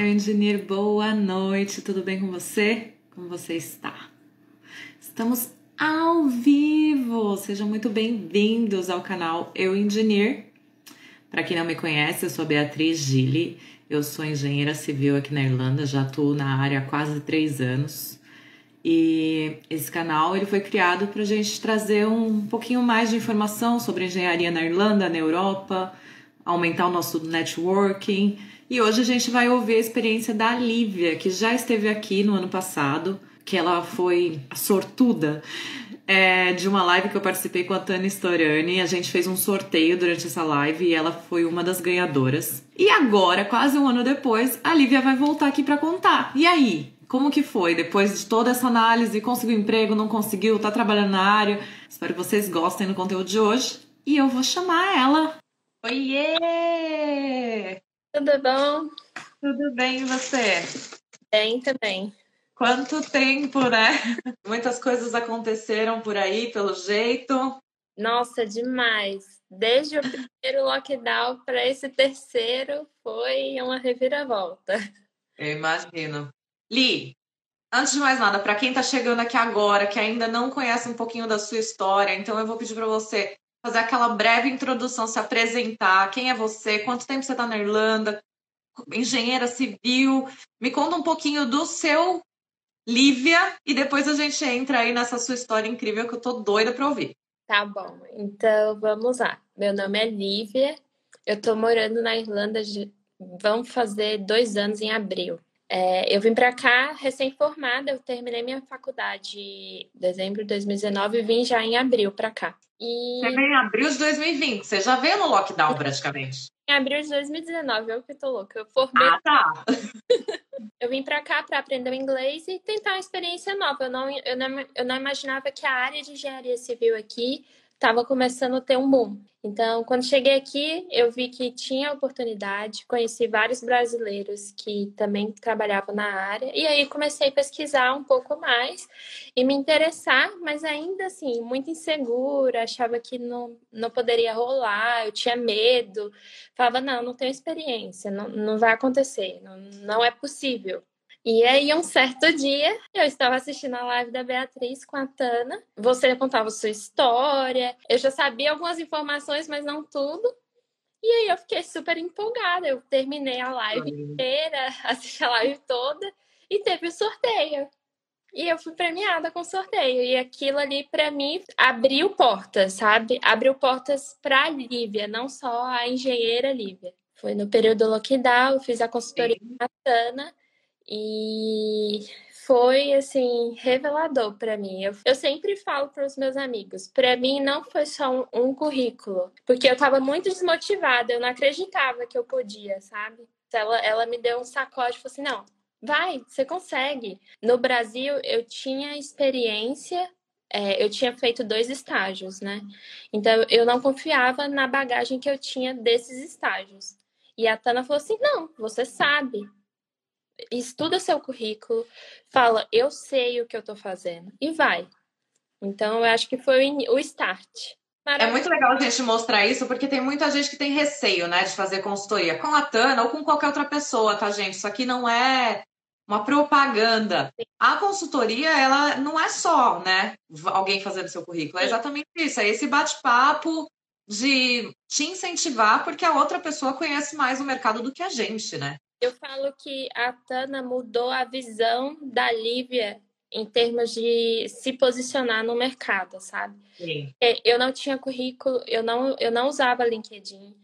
eu engenheiro, boa noite, tudo bem com você? Como você está? Estamos ao vivo! Sejam muito bem-vindos ao canal Eu Engineer. Para quem não me conhece, eu sou Beatriz Gili, eu sou engenheira civil aqui na Irlanda, já atuo na área há quase três anos. E esse canal ele foi criado para a gente trazer um pouquinho mais de informação sobre engenharia na Irlanda, na Europa, aumentar o nosso networking. E hoje a gente vai ouvir a experiência da Lívia, que já esteve aqui no ano passado, que ela foi sortuda é, de uma live que eu participei com a Tânia Storani. A gente fez um sorteio durante essa live e ela foi uma das ganhadoras. E agora, quase um ano depois, a Lívia vai voltar aqui para contar. E aí? Como que foi? Depois de toda essa análise, conseguiu emprego, não conseguiu, tá trabalhando na área? Espero que vocês gostem do conteúdo de hoje. E eu vou chamar ela. Oiê! Tudo bom? Tudo bem e você? Bem também. Quanto tempo, né? Muitas coisas aconteceram por aí, pelo jeito. Nossa, demais. Desde o primeiro lockdown para esse terceiro foi uma reviravolta. Eu imagino. Li, antes de mais nada, para quem está chegando aqui agora, que ainda não conhece um pouquinho da sua história, então eu vou pedir para você fazer aquela breve introdução, se apresentar. Quem é você? Quanto tempo você está na Irlanda? Engenheira civil? Me conta um pouquinho do seu Lívia e depois a gente entra aí nessa sua história incrível que eu tô doida para ouvir. Tá bom, então vamos lá. Meu nome é Lívia, eu tô morando na Irlanda, vão fazer dois anos em abril. É, eu vim para cá recém-formada, eu terminei minha faculdade em dezembro de 2019 e vim já em abril para cá. E... Você veio em abril de 2020, você já veio no lockdown praticamente. Em abril de 2019, eu que tô louca. Eu formei. Ah, tá. eu vim para cá para aprender o inglês e tentar uma experiência nova. Eu não, eu, não, eu não imaginava que a área de engenharia civil aqui estava começando a ter um boom. Então, quando cheguei aqui, eu vi que tinha oportunidade, conheci vários brasileiros que também trabalhavam na área, e aí comecei a pesquisar um pouco mais e me interessar, mas ainda assim, muito insegura, achava que não, não poderia rolar, eu tinha medo, falava, não, não tenho experiência, não, não vai acontecer, não, não é possível. E aí, um certo dia, eu estava assistindo a live da Beatriz com a Tana. Você contava sua história. Eu já sabia algumas informações, mas não tudo. E aí eu fiquei super empolgada. Eu terminei a live inteira, assisti a live toda e teve o sorteio. E eu fui premiada com sorteio. E aquilo ali, para mim, abriu portas, sabe? Abriu portas para a Lívia, não só a engenheira Lívia. Foi no período do lockdown, eu fiz a consultoria Sim. com a Tana. E foi assim revelador para mim. Eu, eu, sempre falo para os meus amigos, para mim não foi só um, um currículo, porque eu estava muito desmotivada, eu não acreditava que eu podia, sabe? Ela, ela me deu um sacode, falou assim, não, vai, você consegue. No Brasil eu tinha experiência é, eu tinha feito dois estágios, né? Então eu não confiava na bagagem que eu tinha desses estágios. E a Tana falou assim: não, você sabe, estuda seu currículo, fala, eu sei o que eu estou fazendo, e vai. Então, eu acho que foi o start. É muito legal a gente mostrar isso, porque tem muita gente que tem receio, né, de fazer consultoria com a Tana ou com qualquer outra pessoa, tá, gente? Isso aqui não é uma propaganda. A consultoria, ela não é só, né, alguém fazendo seu currículo, é exatamente isso, é esse bate-papo de te incentivar, porque a outra pessoa conhece mais o mercado do que a gente, né? Eu falo que a Tana mudou a visão da Lívia em termos de se posicionar no mercado, sabe? Sim. É, eu não tinha currículo, eu não, eu não usava LinkedIn.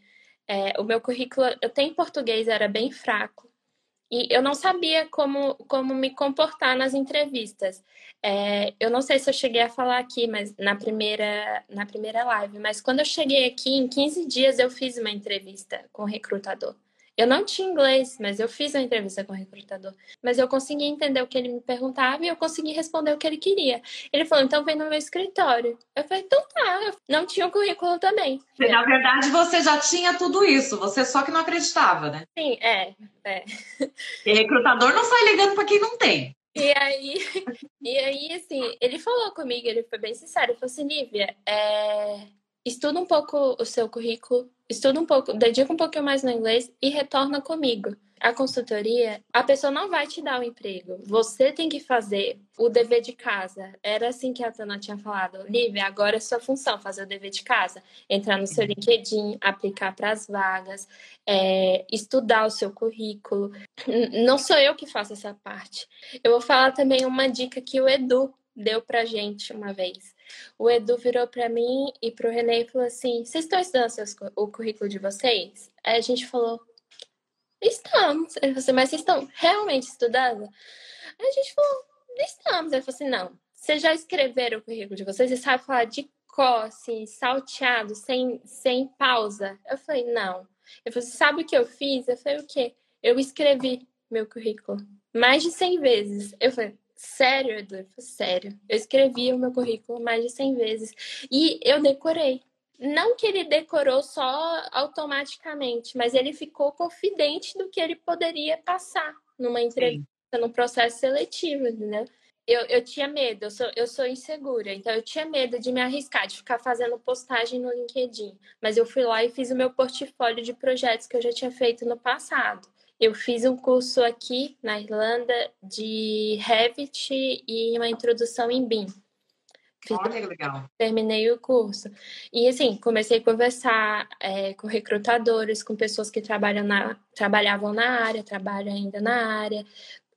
É, o meu currículo, eu tenho português, era bem fraco. E eu não sabia como, como me comportar nas entrevistas. É, eu não sei se eu cheguei a falar aqui, mas na primeira, na primeira live, mas quando eu cheguei aqui, em 15 dias eu fiz uma entrevista com o recrutador. Eu não tinha inglês, mas eu fiz uma entrevista com o recrutador. Mas eu consegui entender o que ele me perguntava e eu consegui responder o que ele queria. Ele falou, então vem no meu escritório. Eu falei, então tá. Eu não tinha o um currículo também. Na verdade, você já tinha tudo isso, você só que não acreditava, né? Sim, é. é. E recrutador não sai ligando para quem não tem. E aí, e aí, assim, ele falou comigo, ele foi bem sincero, ele falou assim, Lívia, é, estuda um pouco o seu currículo, estuda um pouco, dedica um pouquinho mais no inglês e retorna comigo. A consultoria, a pessoa não vai te dar o um emprego. Você tem que fazer o dever de casa. Era assim que a Tana tinha falado. Lívia, agora é sua função fazer o dever de casa. Entrar no seu uhum. LinkedIn, aplicar para as vagas, é, estudar o seu currículo. Não sou eu que faço essa parte. Eu vou falar também uma dica que o Edu deu pra gente uma vez. O Edu virou para mim e pro René e falou assim: Vocês estão estudando seus, o currículo de vocês? Aí a gente falou: Estamos. Ele falou assim: Mas vocês estão realmente estudando? Aí a gente falou: Estamos. Ele falou assim: Não. Vocês já escreveram o currículo de vocês? Vocês sabem falar de có, assim, salteado, sem, sem pausa? Eu falei: Não. Ele falou assim: Sabe o que eu fiz? Eu falei: O quê? Eu escrevi meu currículo mais de 100 vezes. Eu falei: Sério, Edu? Sério. Eu escrevi o meu currículo mais de 100 vezes. E eu decorei. Não que ele decorou só automaticamente, mas ele ficou confidente do que ele poderia passar numa entrevista, Sim. no processo seletivo, entendeu? Eu, eu tinha medo, eu sou, eu sou insegura, então eu tinha medo de me arriscar, de ficar fazendo postagem no LinkedIn. Mas eu fui lá e fiz o meu portfólio de projetos que eu já tinha feito no passado. Eu fiz um curso aqui na Irlanda de Revit e uma introdução em BIM. Fiz, Olha que legal. Terminei o curso. E assim, comecei a conversar é, com recrutadores, com pessoas que trabalham na, trabalhavam na área, trabalham ainda na área.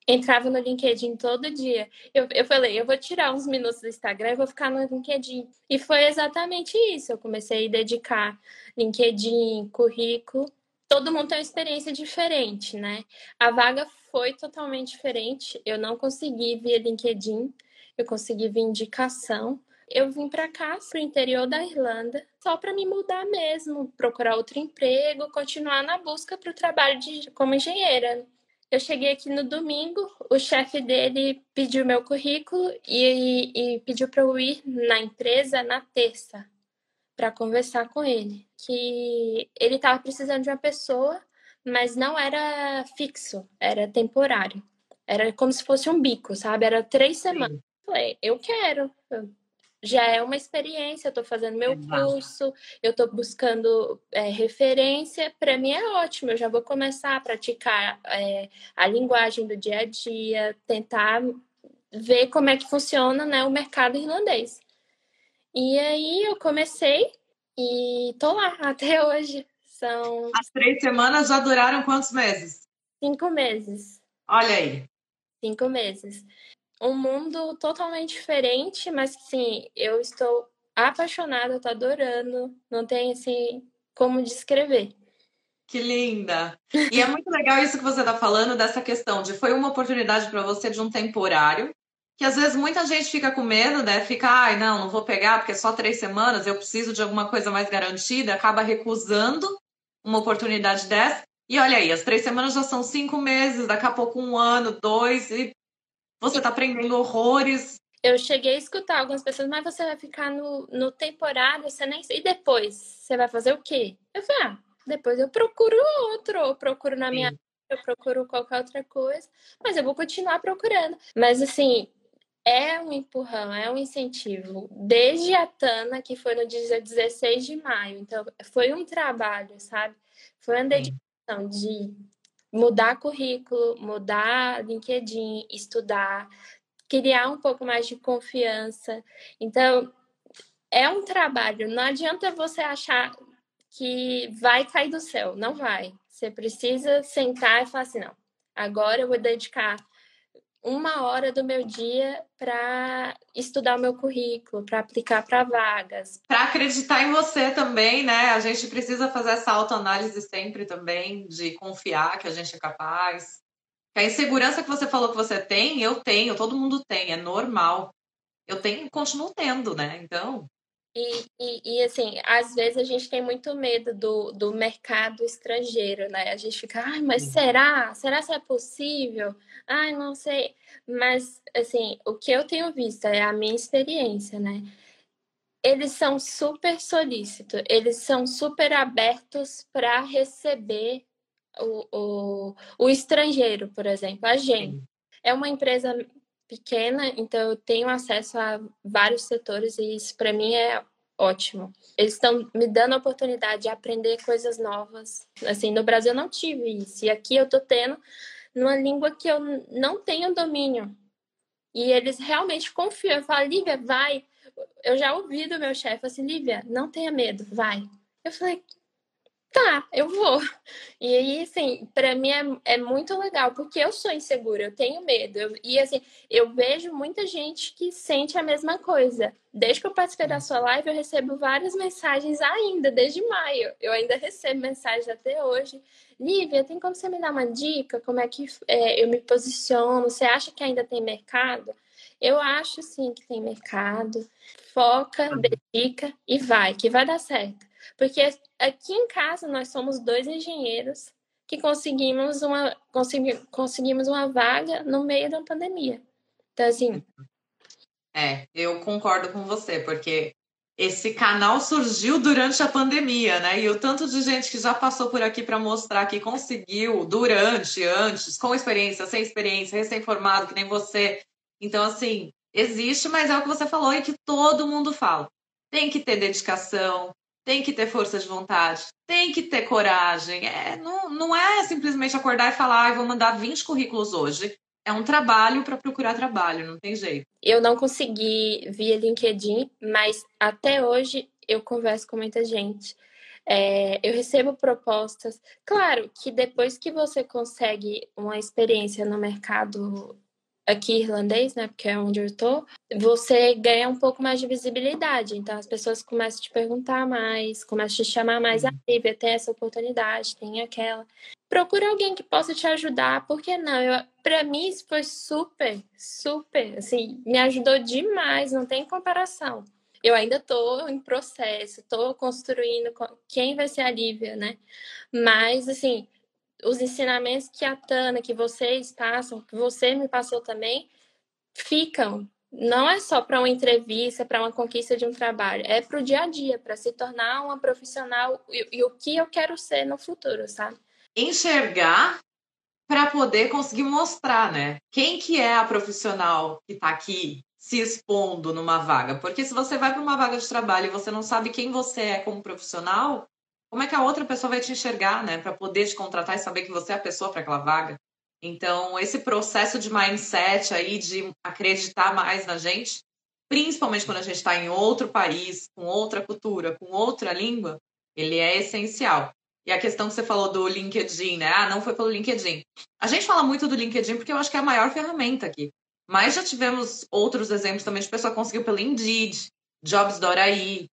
Entrava no LinkedIn todo dia. Eu, eu falei, eu vou tirar uns minutos do Instagram e vou ficar no LinkedIn. E foi exatamente isso. Eu comecei a dedicar LinkedIn, currículo todo mundo tem uma experiência diferente, né? A vaga foi totalmente diferente. Eu não consegui via LinkedIn, eu consegui via indicação. Eu vim para cá, para o interior da Irlanda, só para me mudar mesmo, procurar outro emprego, continuar na busca para o trabalho de, como engenheira. Eu cheguei aqui no domingo, o chefe dele pediu meu currículo e, e pediu para eu ir na empresa na terça para conversar com ele, que ele estava precisando de uma pessoa, mas não era fixo, era temporário. Era como se fosse um bico, sabe? Era três semanas. Sim. Falei, eu quero. Já é uma experiência, eu estou fazendo meu Exato. curso, eu estou buscando é, referência, para mim é ótimo, eu já vou começar a praticar é, a linguagem do dia a dia, tentar ver como é que funciona né, o mercado irlandês. E aí eu comecei e tô lá até hoje. São. As três semanas já duraram quantos meses? Cinco meses. Olha aí. Cinco meses. Um mundo totalmente diferente, mas sim, eu estou apaixonada, tô adorando. Não tem assim como descrever. Que linda! E é muito legal isso que você está falando dessa questão de foi uma oportunidade para você de um temporário que às vezes muita gente fica com medo, né? Fica, ai, não, não vou pegar porque é só três semanas, eu preciso de alguma coisa mais garantida, acaba recusando uma oportunidade dessa. E olha aí, as três semanas já são cinco meses, daqui a pouco um ano, dois, e você está aprendendo horrores. Eu cheguei a escutar algumas pessoas, mas você vai ficar no, no temporário, você nem E depois? Você vai fazer o quê? Eu falei, ah, depois eu procuro outro, eu procuro na minha eu procuro qualquer outra coisa, mas eu vou continuar procurando. Mas assim, é um empurrão, é um incentivo. Desde a Tana, que foi no dia 16 de maio. Então, foi um trabalho, sabe? Foi uma dedicação de mudar currículo, mudar LinkedIn, estudar, criar um pouco mais de confiança. Então, é um trabalho. Não adianta você achar que vai cair do céu. Não vai. Você precisa sentar e falar assim: não, agora eu vou dedicar uma hora do meu dia para estudar o meu currículo, para aplicar para vagas. Para acreditar em você também, né? A gente precisa fazer essa autoanálise sempre também, de confiar que a gente é capaz. A insegurança que você falou que você tem, eu tenho, todo mundo tem, é normal. Eu tenho, continuo tendo, né? Então. E, e, e, assim, às vezes a gente tem muito medo do, do mercado estrangeiro, né? A gente fica, ai, mas será? Será que é possível? Ai, não sei. Mas, assim, o que eu tenho visto é a minha experiência, né? Eles são super solícitos, eles são super abertos para receber o, o, o estrangeiro, por exemplo, a gente. É uma empresa pequena, então eu tenho acesso a vários setores e isso para mim é ótimo. Eles estão me dando a oportunidade de aprender coisas novas. Assim, no Brasil eu não tive isso. E aqui eu tô tendo numa língua que eu não tenho domínio. E eles realmente confiam. Eu falo, Lívia, vai. Eu já ouvi do meu chefe assim, Lívia, não tenha medo, vai. Eu falei, tá, eu vou. E aí, assim, para mim é, é muito legal, porque eu sou insegura, eu tenho medo. Eu, e assim, eu vejo muita gente que sente a mesma coisa. Desde que eu participei da sua live, eu recebo várias mensagens ainda, desde maio. Eu ainda recebo mensagens até hoje. Lívia, tem como você me dar uma dica? Como é que é, eu me posiciono? Você acha que ainda tem mercado? Eu acho sim que tem mercado. Foca, dedica e vai, que vai dar certo. Porque aqui em casa nós somos dois engenheiros que conseguimos uma, consegui, conseguimos uma vaga no meio da pandemia. Então, assim. É, eu concordo com você, porque esse canal surgiu durante a pandemia, né? E o tanto de gente que já passou por aqui para mostrar que conseguiu durante, antes, com experiência, sem experiência, recém-formado, que nem você. Então, assim, existe, mas é o que você falou e que todo mundo fala. Tem que ter dedicação, tem que ter força de vontade, tem que ter coragem. É, não, não é simplesmente acordar e falar, ah, vou mandar 20 currículos hoje. É um trabalho para procurar trabalho, não tem jeito. Eu não consegui via LinkedIn, mas até hoje eu converso com muita gente. É, eu recebo propostas. Claro que depois que você consegue uma experiência no mercado aqui irlandês, né, porque é onde eu tô, você ganha um pouco mais de visibilidade. Então as pessoas começam a te perguntar mais, começam a te chamar mais a Lívia, tem essa oportunidade, tem aquela. Procura alguém que possa te ajudar, porque não? Eu, para mim isso foi super, super, assim, me ajudou demais, não tem comparação. Eu ainda estou em processo, estou construindo quem vai ser a Lívia, né? Mas, assim, os ensinamentos que a Tana, que vocês passam, que você me passou também, ficam. Não é só para uma entrevista, para uma conquista de um trabalho, é para o dia a dia, para se tornar uma profissional e, e, o que eu quero ser no futuro, sabe? Enxergar para poder conseguir mostrar, né? Quem que é a profissional que está aqui se expondo numa vaga? Porque se você vai para uma vaga de trabalho e você não sabe quem você é como profissional, como é que a outra pessoa vai te enxergar, né? Para poder te contratar e saber que você é a pessoa para aquela vaga. Então, esse processo de mindset aí, de acreditar mais na gente, principalmente quando a gente está em outro país, com outra cultura, com outra língua, ele é essencial. E a questão que você falou do LinkedIn, né? Ah, não foi pelo LinkedIn. A gente fala muito do LinkedIn porque eu acho que é a maior ferramenta aqui. Mas já tivemos outros exemplos também de pessoa conseguiu pelo Indeed, Jobs do Araí,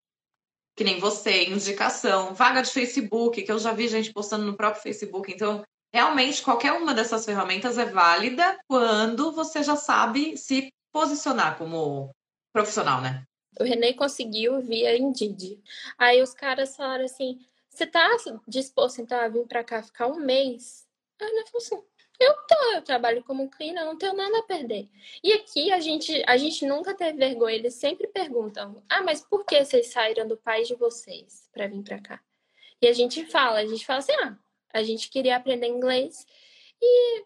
que nem você, indicação, vaga de Facebook, que eu já vi gente postando no próprio Facebook. Então, realmente, qualquer uma dessas ferramentas é válida quando você já sabe se posicionar como profissional, né? O René conseguiu via Indeed. Aí os caras falaram assim: você tá disposto então a vir para cá ficar um mês? Aí ele falou assim: eu tô, eu trabalho como cleaner, não tenho nada a perder. E aqui a gente, a gente nunca teve vergonha, eles sempre perguntam: "Ah, mas por que vocês saíram do país de vocês para vir para cá?" E a gente fala, a gente fala assim: "Ah, a gente queria aprender inglês e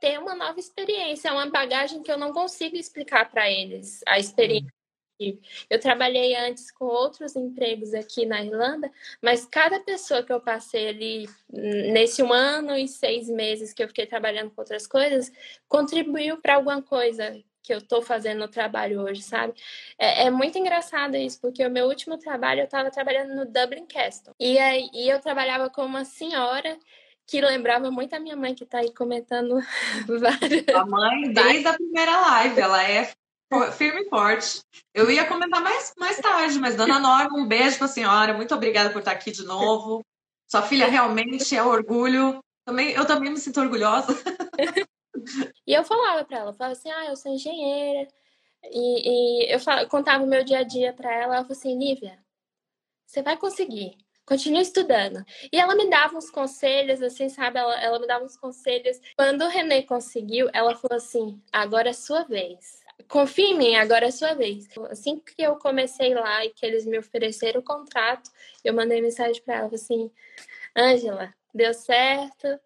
ter uma nova experiência, é uma bagagem que eu não consigo explicar para eles, a experiência eu trabalhei antes com outros empregos aqui na Irlanda, mas cada pessoa que eu passei ali nesse um ano e seis meses que eu fiquei trabalhando com outras coisas contribuiu para alguma coisa que eu estou fazendo no trabalho hoje, sabe? É, é, muito engraçado isso, porque o meu último trabalho eu estava trabalhando no Dublin Castle. E aí e eu trabalhava com uma senhora que lembrava muito a minha mãe que está aí comentando várias. A mãe, desde a primeira live, ela é firme e forte. Eu ia comentar mais, mais tarde, mas dona Norma, um beijo para a senhora. Muito obrigada por estar aqui de novo. Sua filha realmente é orgulho. Também, eu também me sinto orgulhosa. e eu falava para ela, falava assim, ah, eu sou engenheira. E, e eu, falava, contava o meu dia a dia para ela. Ela falou assim, Lívia, você vai conseguir. Continue estudando. E ela me dava uns conselhos, assim, sabe? Ela, ela me dava uns conselhos. Quando o René conseguiu, ela falou assim: agora é sua vez confia em mim, agora é sua vez. Assim que eu comecei lá e que eles me ofereceram o contrato, eu mandei mensagem para ela assim: Ângela, deu certo,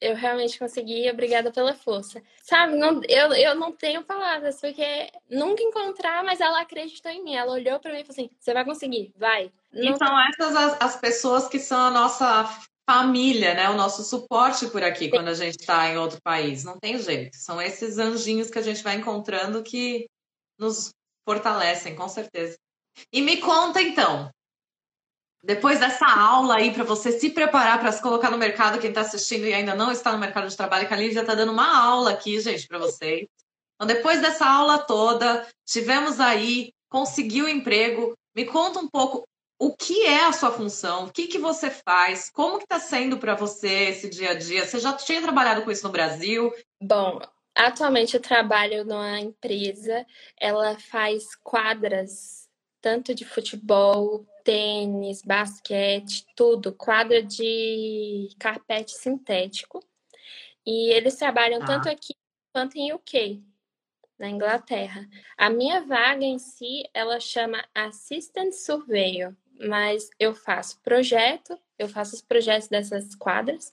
eu realmente consegui, obrigada pela força. Sabe, não, eu, eu não tenho palavras, porque nunca encontrar, mas ela acreditou em mim. Ela olhou para mim e falou assim: você vai conseguir, vai. Não... E são essas as, as, pessoas que são a nossa família, né? O nosso suporte por aqui quando a gente está em outro país. Não tem jeito. São esses anjinhos que a gente vai encontrando que nos fortalecem, com certeza. E me conta então, depois dessa aula aí para você se preparar para se colocar no mercado, quem está assistindo e ainda não está no mercado de trabalho, que a Lívia está dando uma aula aqui, gente, para vocês. Então, depois dessa aula toda, tivemos aí, conseguiu emprego. Me conta um pouco o que é a sua função, o que, que você faz, como que está sendo para você esse dia a dia? Você já tinha trabalhado com isso no Brasil? Bom, atualmente eu trabalho numa empresa, ela faz quadras tanto de futebol, tênis, basquete, tudo, quadra de carpete sintético. E eles trabalham ah. tanto aqui quanto em UK, na Inglaterra. A minha vaga em si, ela chama Assistant Surveyor, mas eu faço projeto, eu faço os projetos dessas quadras.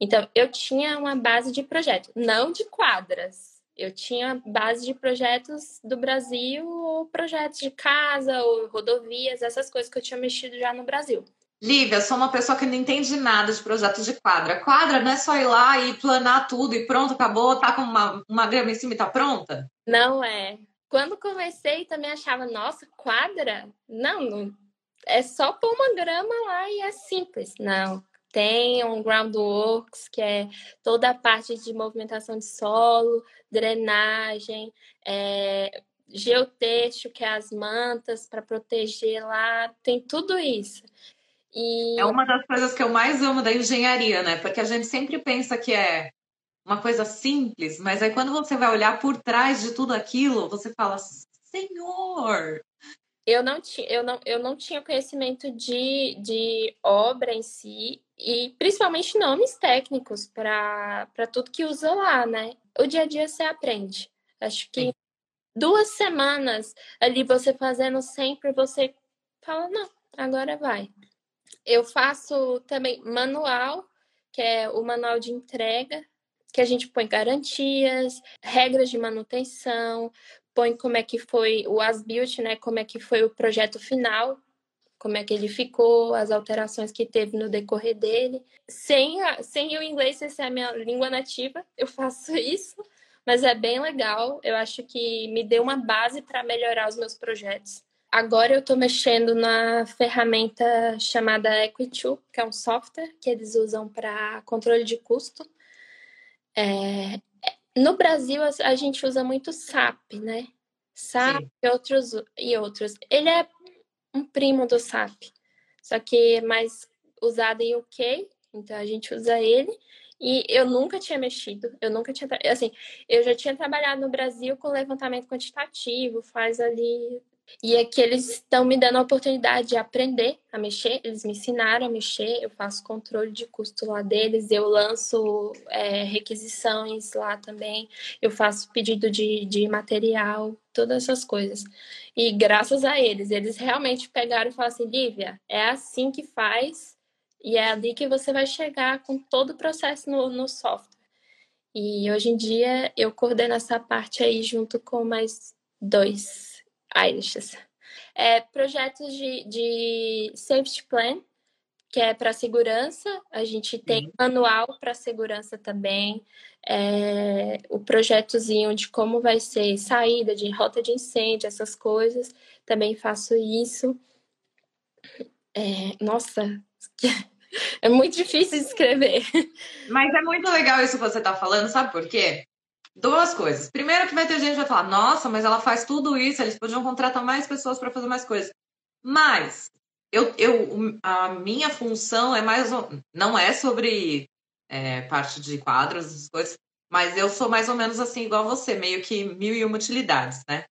Então, eu tinha uma base de projeto, não de quadras, eu tinha base de projetos do Brasil, ou projetos de casa, ou rodovias, essas coisas que eu tinha mexido já no Brasil. Lívia, sou uma pessoa que não entende nada de projetos de quadra. Quadra não é só ir lá e planar tudo e pronto, acabou, tá com uma, uma grama em cima e tá pronta? Não é. Quando comecei, também achava, nossa, quadra? Não, não é só pôr uma grama lá e é simples. Não, tem um groundworks, que é toda a parte de movimentação de solo, drenagem, é, geotexto, que é as mantas para proteger lá, tem tudo isso. E... É uma das coisas que eu mais amo da engenharia, né? Porque a gente sempre pensa que é uma coisa simples, mas aí quando você vai olhar por trás de tudo aquilo, você fala, Senhor, eu não, tinha, eu, não, eu não tinha conhecimento de, de obra em si e principalmente nomes técnicos para tudo que usa lá, né? O dia a dia você aprende. Acho que Sim. duas semanas ali você fazendo sempre, você fala, não, agora vai. Eu faço também manual, que é o manual de entrega, que a gente põe garantias, regras de manutenção, põe como é que foi o as-built, né? Como é que foi o projeto final, como é que ele ficou, as alterações que teve no decorrer dele. Sem, a, sem o inglês ser a minha língua nativa, eu faço isso, mas é bem legal. Eu acho que me deu uma base para melhorar os meus projetos. Agora eu estou mexendo na ferramenta chamada Equity, que é um software que eles usam para controle de custo. É, no Brasil, a gente usa muito SAP, né? SAP e outros, e outros. Ele é um primo do SAP, só que é mais usado em UK, então a gente usa ele. E eu nunca tinha mexido, eu nunca tinha. Assim, eu já tinha trabalhado no Brasil com levantamento quantitativo, faz ali e aqui eles estão me dando a oportunidade de aprender a mexer, eles me ensinaram a mexer, eu faço controle de custo lá deles, eu lanço é, requisições lá também, eu faço pedido de, de material, todas essas coisas. E graças a eles, eles realmente pegaram e falaram assim, Lívia, é assim que faz e é ali que você vai chegar com todo o processo no, no software. E hoje em dia eu coordeno essa parte aí junto com mais dois Irishes. É, projetos de, de safety plan, que é para segurança, a gente tem uhum. manual para segurança também, é, o projetozinho de como vai ser saída de rota de incêndio, essas coisas, também faço isso. É, nossa, é muito difícil escrever. Mas é muito legal isso que você está falando, sabe por quê? Duas coisas. Primeiro que vai ter gente que vai falar, nossa, mas ela faz tudo isso, eles podiam contratar mais pessoas para fazer mais coisas. Mas eu, eu, a minha função é mais não é sobre é, parte de quadros, essas coisas, mas eu sou mais ou menos assim igual você, meio que mil e uma utilidades, né?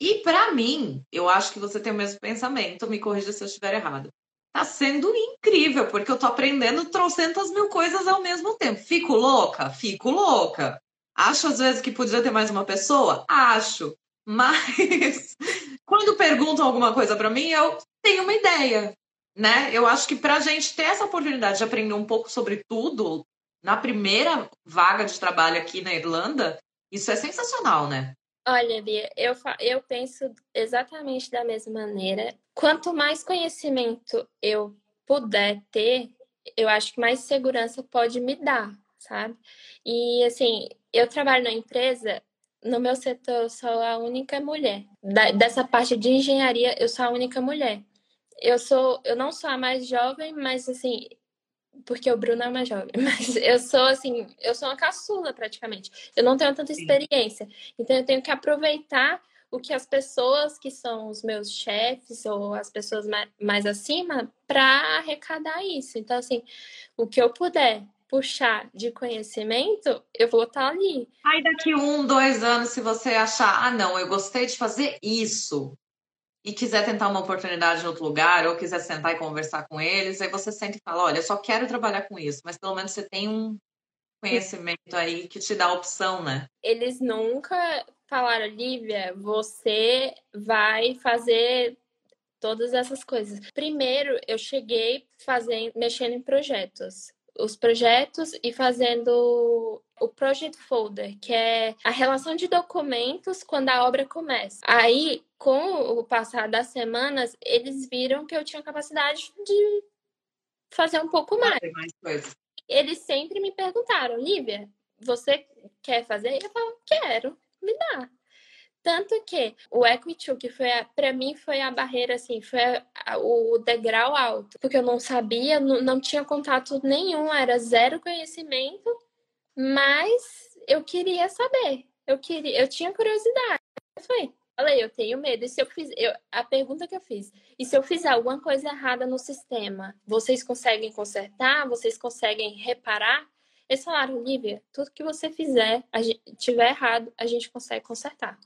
E para mim, eu acho que você tem o mesmo pensamento, me corrija se eu estiver errado. Tá sendo incrível, porque eu tô aprendendo trocentas mil coisas ao mesmo tempo. Fico louca? Fico louca. Acho às vezes que podia ter mais uma pessoa? Acho. Mas quando perguntam alguma coisa para mim, eu tenho uma ideia, né? Eu acho que para gente ter essa oportunidade de aprender um pouco sobre tudo, na primeira vaga de trabalho aqui na Irlanda, isso é sensacional, né? Olha, Bia, eu, eu penso exatamente da mesma maneira. Quanto mais conhecimento eu puder ter, eu acho que mais segurança pode me dar, sabe? E assim, eu trabalho na empresa, no meu setor eu sou a única mulher. Da, dessa parte de engenharia, eu sou a única mulher. Eu sou, eu não sou a mais jovem, mas assim, porque o Bruno é mais jovem, mas eu sou assim, eu sou uma caçula praticamente. Eu não tenho tanta experiência. Então eu tenho que aproveitar o que as pessoas que são os meus chefes ou as pessoas mais acima para arrecadar isso. Então assim, o que eu puder puxar de conhecimento, eu vou estar tá ali. Aí daqui um, dois anos, se você achar, ah, não, eu gostei de fazer isso, e quiser tentar uma oportunidade em outro lugar, ou quiser sentar e conversar com eles, aí você sente e fala, olha, eu só quero trabalhar com isso, mas pelo menos você tem um conhecimento aí que te dá a opção, né? Eles nunca falaram, Lívia, você vai fazer todas essas coisas. Primeiro, eu cheguei fazendo, mexendo em projetos os projetos e fazendo o project folder, que é a relação de documentos quando a obra começa. Aí, com o passar das semanas, eles viram que eu tinha capacidade de fazer um pouco mais. mais eles sempre me perguntaram, Lívia, você quer fazer? Eu falo, quero, me dá. Tanto que o Equity, que foi para mim foi a barreira assim, foi a, o degrau alto, porque eu não sabia, não, não tinha contato nenhum, era zero conhecimento, mas eu queria saber. Eu queria, eu tinha curiosidade. Eu falei, falei, eu tenho medo. E se eu fiz, eu, a pergunta que eu fiz, e se eu fizer alguma coisa errada no sistema, vocês conseguem consertar? Vocês conseguem reparar? Eles falaram, Lívia, tudo que você fizer, gente, tiver errado, a gente consegue consertar.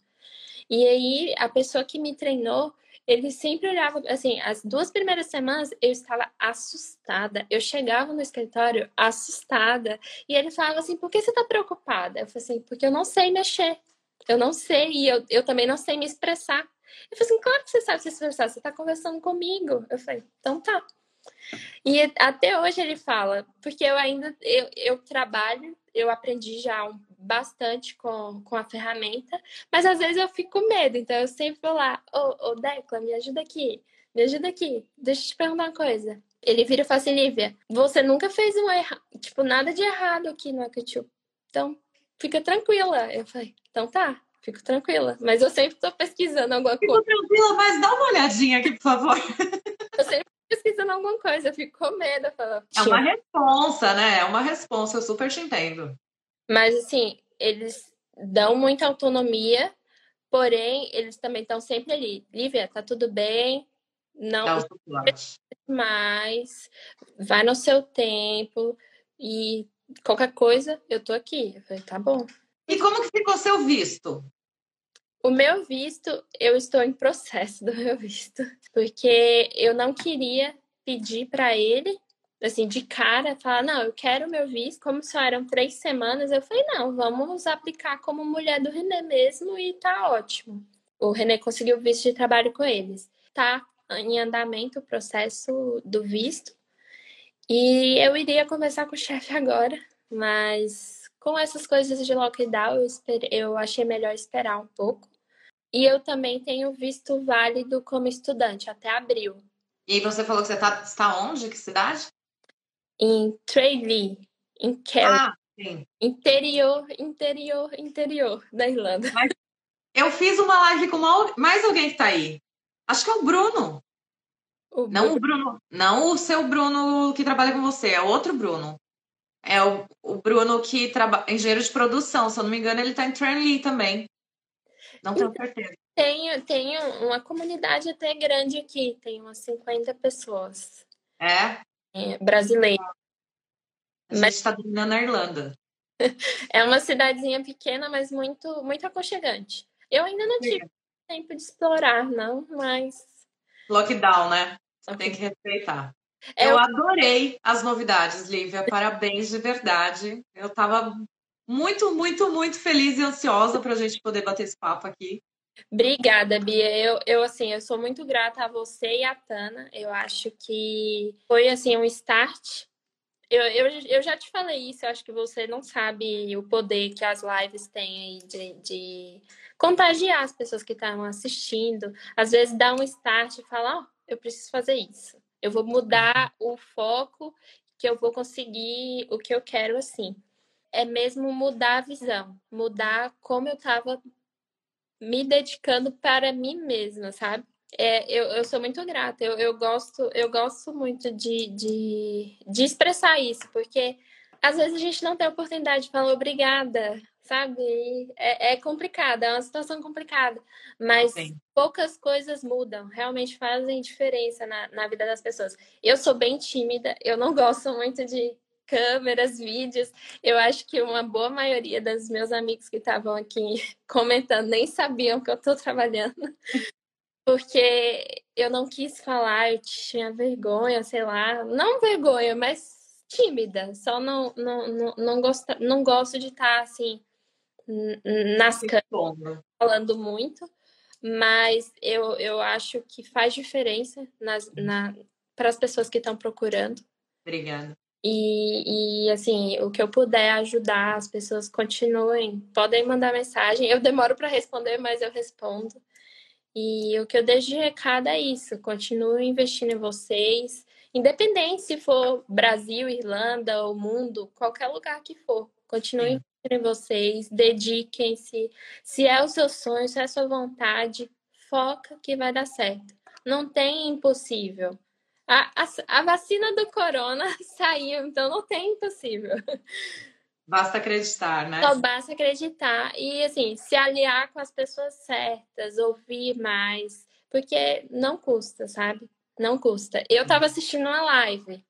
E aí, a pessoa que me treinou, ele sempre olhava, assim, as duas primeiras semanas eu estava assustada. Eu chegava no escritório assustada. E ele falava assim: por que você está preocupada? Eu falei assim: porque eu não sei mexer. Eu não sei, e eu, eu também não sei me expressar. Eu falei assim: claro que você sabe se expressar, você está conversando comigo. Eu falei: então tá. E até hoje ele fala, porque eu ainda eu, eu trabalho, eu aprendi já bastante com, com a ferramenta, mas às vezes eu fico com medo, então eu sempre vou lá, ô, ô Decla, me ajuda aqui, me ajuda aqui, deixa eu te perguntar uma coisa. Ele vira e fala assim, Lívia, você nunca fez um erro, tipo, nada de errado aqui no Akatube. Então, fica tranquila. Eu falei, então tá, fico tranquila. Mas eu sempre tô pesquisando alguma coisa. Fico tranquila, mas dá uma olhadinha aqui, por favor. Eu sempre pesquisando alguma coisa, eu fico com medo. Falo, é uma responsa, né? É uma responsa, eu super te entendo. Mas, assim, eles dão muita autonomia, porém, eles também estão sempre ali. Lívia, tá tudo bem, não mais, vai no seu tempo e qualquer coisa, eu tô aqui. Eu falei, tá bom. E como que ficou seu visto? O meu visto, eu estou em processo do meu visto, porque eu não queria pedir para ele, assim, de cara, falar, não, eu quero meu visto, como só eram três semanas, eu falei, não, vamos aplicar como mulher do René mesmo e tá ótimo. O René conseguiu visto de trabalho com eles. Tá em andamento o processo do visto, e eu iria conversar com o chefe agora, mas com essas coisas de lockdown, eu, eu achei melhor esperar um pouco. E eu também tenho visto válido como estudante até abril. E você falou que você tá, está onde? Que cidade? Em Tralee, em Kerry. Ah, sim. Interior, interior, interior da Irlanda. Mas eu fiz uma live com uma, mais alguém que tá aí. Acho que é o Bruno. O não Bruno. o Bruno, não o seu Bruno que trabalha com você, é outro Bruno. É o, o Bruno que trabalha engenheiro de produção, se eu não me engano, ele tá em Tralee também. Não tenho certeza. Tenho, tenho uma comunidade até grande aqui, tem umas 50 pessoas. É? É brasileira. A gente está dominando a Irlanda. é uma cidadezinha pequena, mas muito, muito aconchegante. Eu ainda não tive tempo de explorar, não, mas. Lockdown, né? Você tem que respeitar. É, eu adorei as novidades, Lívia. Parabéns de verdade. Eu estava muito, muito, muito feliz e ansiosa para a gente poder bater esse papo aqui. Obrigada, Bia. Eu, eu, assim, eu sou muito grata a você e a Tana. Eu acho que foi, assim, um start. Eu, eu, eu já te falei isso, eu acho que você não sabe o poder que as lives têm de, de contagiar as pessoas que estão assistindo. Às vezes dá um start e fala, ó, oh, eu preciso fazer isso. Eu vou mudar o foco que eu vou conseguir o que eu quero assim. É mesmo mudar a visão, mudar como eu estava me dedicando para mim mesma, sabe? É, eu, eu sou muito grata, eu, eu gosto, eu gosto muito de, de, de expressar isso, porque às vezes a gente não tem a oportunidade de falar obrigada, sabe? É, é complicado, é uma situação complicada, mas Sim. poucas coisas mudam, realmente fazem diferença na, na vida das pessoas. Eu sou bem tímida, eu não gosto muito de câmeras, vídeos. Eu acho que uma boa maioria dos meus amigos que estavam aqui comentando nem sabiam que eu estou trabalhando porque eu não quis falar, eu tinha vergonha, sei lá, não vergonha, mas tímida, só não não não, não, gosto, não gosto de estar assim nas câmeras falando muito, mas eu, eu acho que faz diferença nas, na, para as pessoas que estão procurando. Obrigada. E, e, assim, o que eu puder ajudar, as pessoas continuem, podem mandar mensagem. Eu demoro para responder, mas eu respondo. E o que eu deixo de recado é isso: continuo investindo em vocês, independente se for Brasil, Irlanda ou mundo, qualquer lugar que for. Continue investindo em vocês, dediquem-se. Se é o seu sonho, se é a sua vontade, foca que vai dar certo. Não tem impossível. A, a, a vacina do corona saiu, então não tem impossível. Basta acreditar, né? Só basta acreditar e, assim, se aliar com as pessoas certas, ouvir mais, porque não custa, sabe? Não custa. Eu tava assistindo uma live,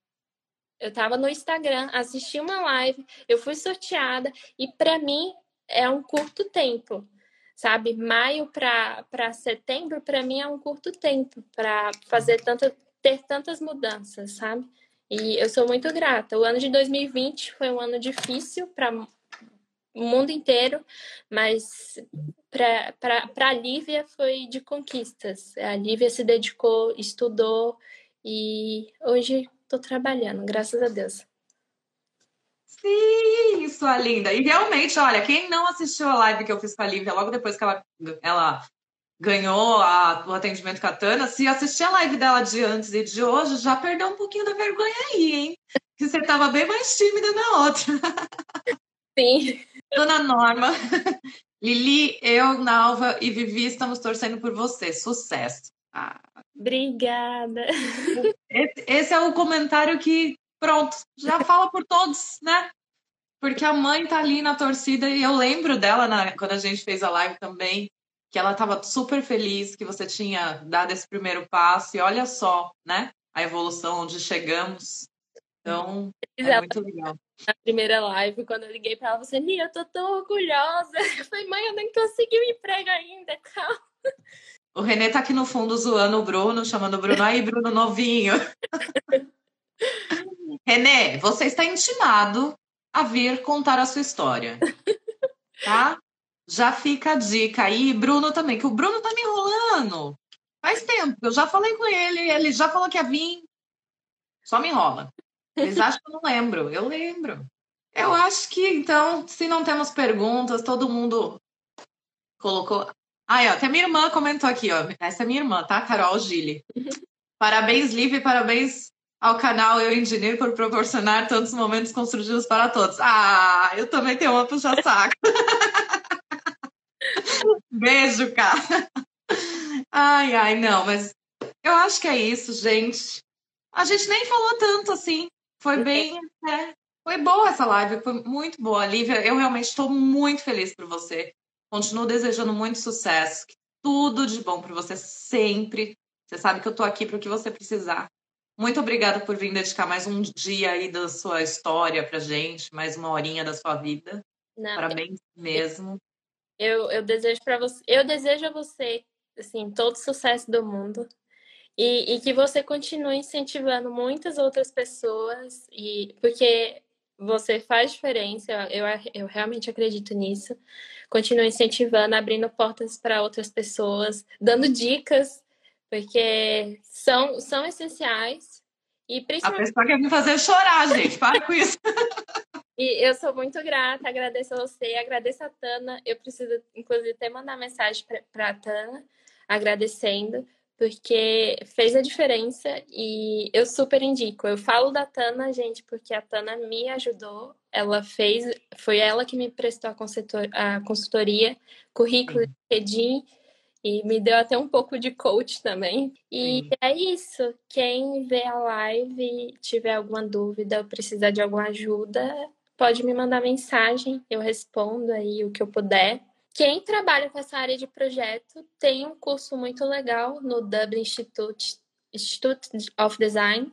eu tava no Instagram, assisti uma live, eu fui sorteada e, para mim, é um curto tempo, sabe? Maio para setembro, para mim, é um curto tempo para fazer tanta, ter tantas mudanças, sabe? E eu sou muito grata. O ano de 2020 foi um ano difícil para o mundo inteiro, mas para a Lívia foi de conquistas. A Lívia se dedicou, estudou e hoje estou trabalhando, graças a Deus. Sim, sua linda. E realmente, olha, quem não assistiu a live que eu fiz com a Lívia logo depois que ela, ela ganhou a, o atendimento Katana, se assistir a live dela de antes e de hoje, já perdeu um pouquinho da vergonha aí, hein? Que você estava bem mais tímida na outra. Sim. Dona Norma, Lili, eu, Nalva e Vivi estamos torcendo por você. Sucesso. Ah. Obrigada. Esse, esse é o comentário que, pronto, já fala por todos, né? Porque a mãe tá ali na torcida e eu lembro dela na, quando a gente fez a live também que ela estava super feliz que você tinha dado esse primeiro passo e olha só, né? A evolução onde chegamos. Então, é muito legal. Na primeira live, quando eu liguei para ela, você, Nia, eu tô tão orgulhosa. Eu falei, mãe, eu nem consegui o um emprego ainda, calma. O Renê tá aqui no fundo zoando o Bruno, chamando o Bruno aí, Bruno novinho. Renê, você está intimado a vir contar a sua história. Tá? Já fica a dica aí, Bruno também, que o Bruno tá me enrolando. Faz tempo, eu já falei com ele, ele já falou que ia vir. Só me enrola. Eles acham que eu não lembro. Eu lembro. Eu acho que, então, se não temos perguntas, todo mundo colocou. Ah, ó, até minha irmã comentou aqui, ó. Essa é minha irmã, tá? Carol Gili. Parabéns, Liv, parabéns ao canal Eu Engineer por proporcionar tantos momentos construtivos para todos. Ah, eu também tenho uma puxa-saco. Beijo, cara. Ai, ai, não, mas eu acho que é isso, gente. A gente nem falou tanto assim. Foi bem. É, foi boa essa live, foi muito boa, Lívia. Eu realmente estou muito feliz por você. Continuo desejando muito sucesso. Tudo de bom para você sempre. Você sabe que eu estou aqui para o que você precisar. Muito obrigada por vir dedicar mais um dia aí da sua história pra gente, mais uma horinha da sua vida. Não, Parabéns eu... mesmo. Eu, eu desejo para você, eu desejo a você assim todo sucesso do mundo e, e que você continue incentivando muitas outras pessoas e porque você faz diferença, eu, eu realmente acredito nisso. Continue incentivando, abrindo portas para outras pessoas, dando dicas, porque são, são essenciais E principalmente... A pessoa quer me fazer chorar, gente. Para com isso. E eu sou muito grata, agradeço a você, agradeço a Tana. Eu preciso, inclusive, até mandar mensagem para a Tana, agradecendo, porque fez a diferença e eu super indico. Eu falo da Tana, gente, porque a Tana me ajudou. Ela fez, foi ela que me prestou a, consultor, a consultoria, currículo, LinkedIn e me deu até um pouco de coach também. E Sim. é isso. Quem vê a live tiver alguma dúvida ou precisar de alguma ajuda, pode me mandar mensagem, eu respondo aí o que eu puder. Quem trabalha com essa área de projeto tem um curso muito legal no Dublin Institute, Institute of Design.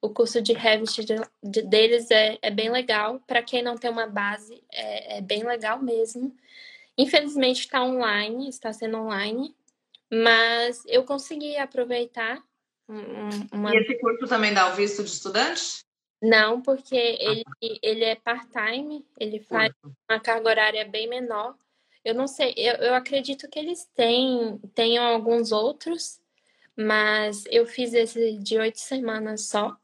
O curso de Revit de, de, deles é, é bem legal. Para quem não tem uma base, é, é bem legal mesmo. Infelizmente está online, está sendo online, mas eu consegui aproveitar. Uma... E esse curso também dá o visto de estudante? Não, porque ah, ele, tá. ele é part-time, ele faz uma carga horária bem menor. Eu não sei, eu, eu acredito que eles têm, tenham alguns outros, mas eu fiz esse de oito semanas só.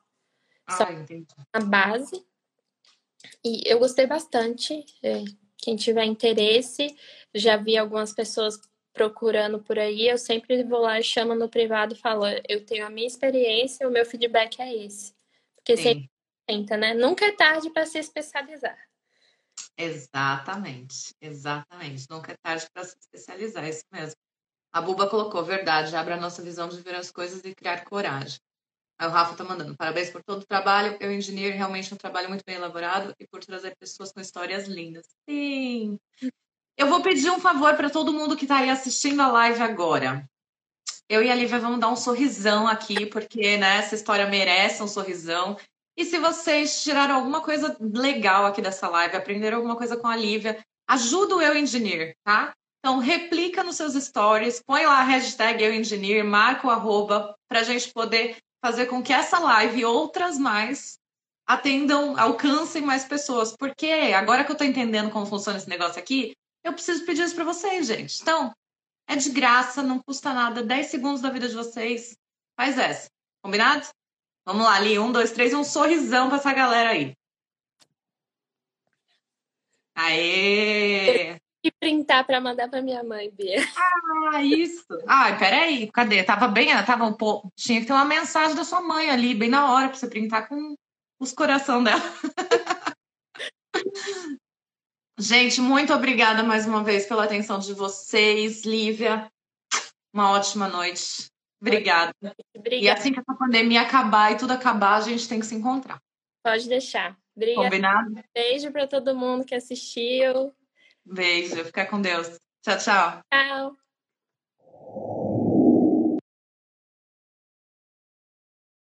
Ah, só entendi. a base. E eu gostei bastante. É, quem tiver interesse, já vi algumas pessoas procurando por aí, eu sempre vou lá e chamo no privado e falo, eu tenho a minha experiência, o meu feedback é esse. Porque Sim. sempre né? Nunca é tarde para se especializar. Exatamente, exatamente. Nunca é tarde para se especializar, é isso mesmo. A Buba colocou, verdade, abre a nossa visão de ver as coisas e criar coragem. Aí o Rafa tá mandando, parabéns por todo o trabalho. Eu, engenheiro, realmente um trabalho muito bem elaborado e por trazer pessoas com histórias lindas. Sim. Eu vou pedir um favor para todo mundo que está aí assistindo a live agora. Eu e a Lívia vamos dar um sorrisão aqui, porque né, essa história merece um sorrisão. E se vocês tiraram alguma coisa legal aqui dessa live, aprenderam alguma coisa com a Lívia, ajuda o Eu Engineer, tá? Então, replica nos seus stories, põe lá a hashtag Eu Engineer, marca o arroba, para a gente poder fazer com que essa live e outras mais atendam, alcancem mais pessoas. Porque agora que eu estou entendendo como funciona esse negócio aqui, eu preciso pedir isso para vocês, gente. Então, é de graça, não custa nada, 10 segundos da vida de vocês. Faz essa. Combinado? Vamos lá, ali. Um, dois, três, um sorrisão para essa galera aí. Aê! E printar para mandar para minha mãe, Bia. Ah, isso. Ai, peraí, cadê? Tava bem, tava um pouco. Tinha que ter uma mensagem da sua mãe ali, bem na hora, para você printar com os coração dela. Gente, muito obrigada mais uma vez pela atenção de vocês, Lívia. Uma ótima noite. Obrigada. Obrigada. E assim que essa pandemia acabar e tudo acabar, a gente tem que se encontrar. Pode deixar. Obrigada. Combinado? Beijo para todo mundo que assistiu. Beijo. Fica com Deus. Tchau, tchau. Tchau.